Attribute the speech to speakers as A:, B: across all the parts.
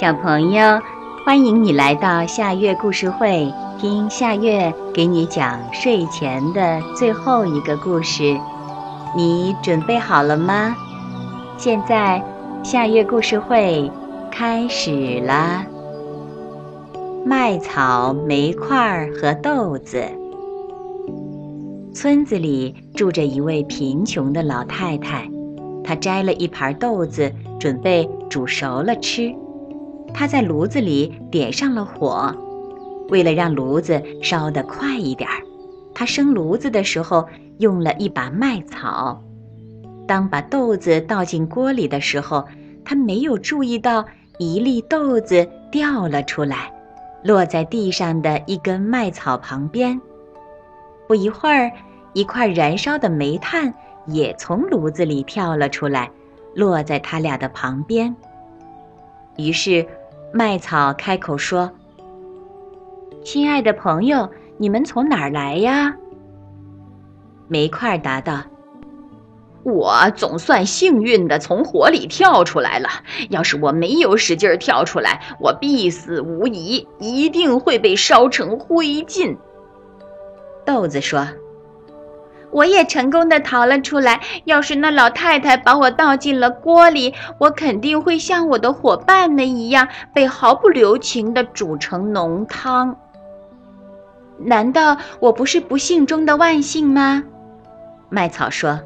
A: 小朋友，欢迎你来到夏月故事会，听夏月给你讲睡前的最后一个故事。你准备好了吗？现在，夏月故事会开始了。麦草、煤块和豆子。村子里住着一位贫穷的老太太，她摘了一盘豆子，准备煮熟了吃。他在炉子里点上了火，为了让炉子烧得快一点儿，他生炉子的时候用了一把麦草。当把豆子倒进锅里的时候，他没有注意到一粒豆子掉了出来，落在地上的一根麦草旁边。不一会儿，一块燃烧的煤炭也从炉子里跳了出来，落在他俩的旁边。于是。麦草开口说：“亲爱的朋友，你们从哪儿来呀？”煤块答道：“
B: 我总算幸运的从火里跳出来了。要是我没有使劲跳出来，我必死无疑，一定会被烧成灰烬。”
A: 豆子说。
C: 我也成功的逃了出来。要是那老太太把我倒进了锅里，我肯定会像我的伙伴们一样，被毫不留情的煮成浓汤。难道我不是不幸中的万幸吗？麦草说：“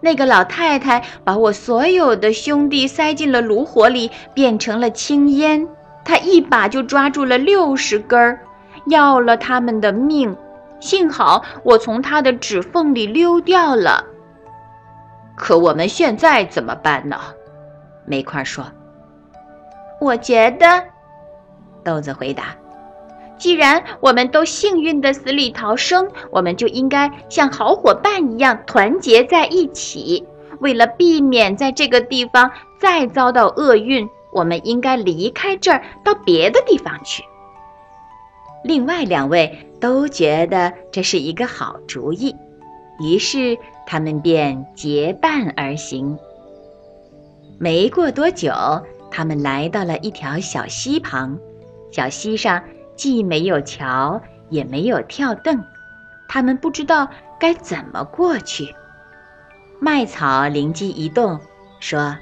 C: 那个老太太把我所有的兄弟塞进了炉火里，变成了青烟。她一把就抓住了六十根儿，要了他们的命。”幸好我从他的指缝里溜掉了。
B: 可我们现在怎么办呢？煤块说：“
C: 我觉得，
A: 豆子回答，
C: 既然我们都幸运的死里逃生，我们就应该像好伙伴一样团结在一起。为了避免在这个地方再遭到厄运，我们应该离开这儿，到别的地方去。”
A: 另外两位都觉得这是一个好主意，于是他们便结伴而行。没过多久，他们来到了一条小溪旁。小溪上既没有桥，也没有跳凳，他们不知道该怎么过去。麦草灵机一动，说。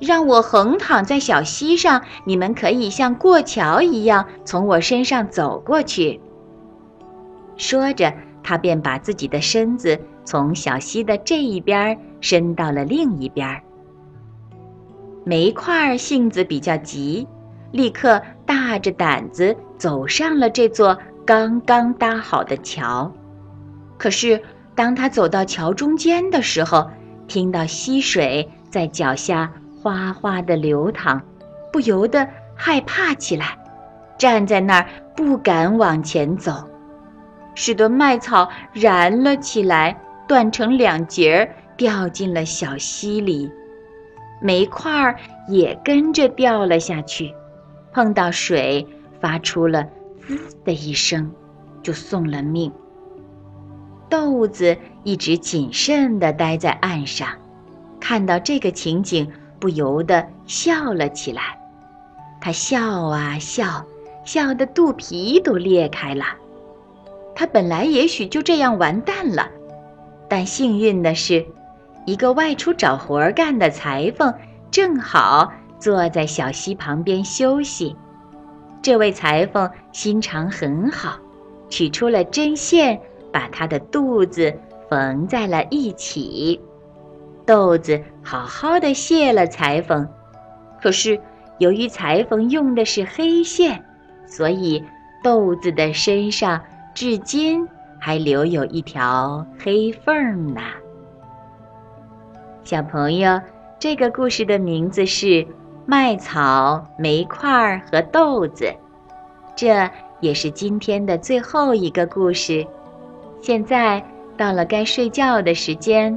A: 让我横躺在小溪上，你们可以像过桥一样从我身上走过去。说着，他便把自己的身子从小溪的这一边伸到了另一边。煤块性子比较急，立刻大着胆子走上了这座刚刚搭好的桥。可是，当他走到桥中间的时候，听到溪水在脚下。哗哗的流淌，不由得害怕起来，站在那儿不敢往前走，使得麦草燃了起来，断成两截儿，掉进了小溪里。煤块儿也跟着掉了下去，碰到水，发出了“滋”的一声，就送了命。豆子一直谨慎地待在岸上，看到这个情景。不由得笑了起来，他笑啊笑，笑得肚皮都裂开了。他本来也许就这样完蛋了，但幸运的是，一个外出找活干的裁缝正好坐在小溪旁边休息。这位裁缝心肠很好，取出了针线，把他的肚子缝在了一起。豆子好好的谢了裁缝，可是由于裁缝用的是黑线，所以豆子的身上至今还留有一条黑缝呢。小朋友，这个故事的名字是《麦草、煤块和豆子》，这也是今天的最后一个故事。现在到了该睡觉的时间。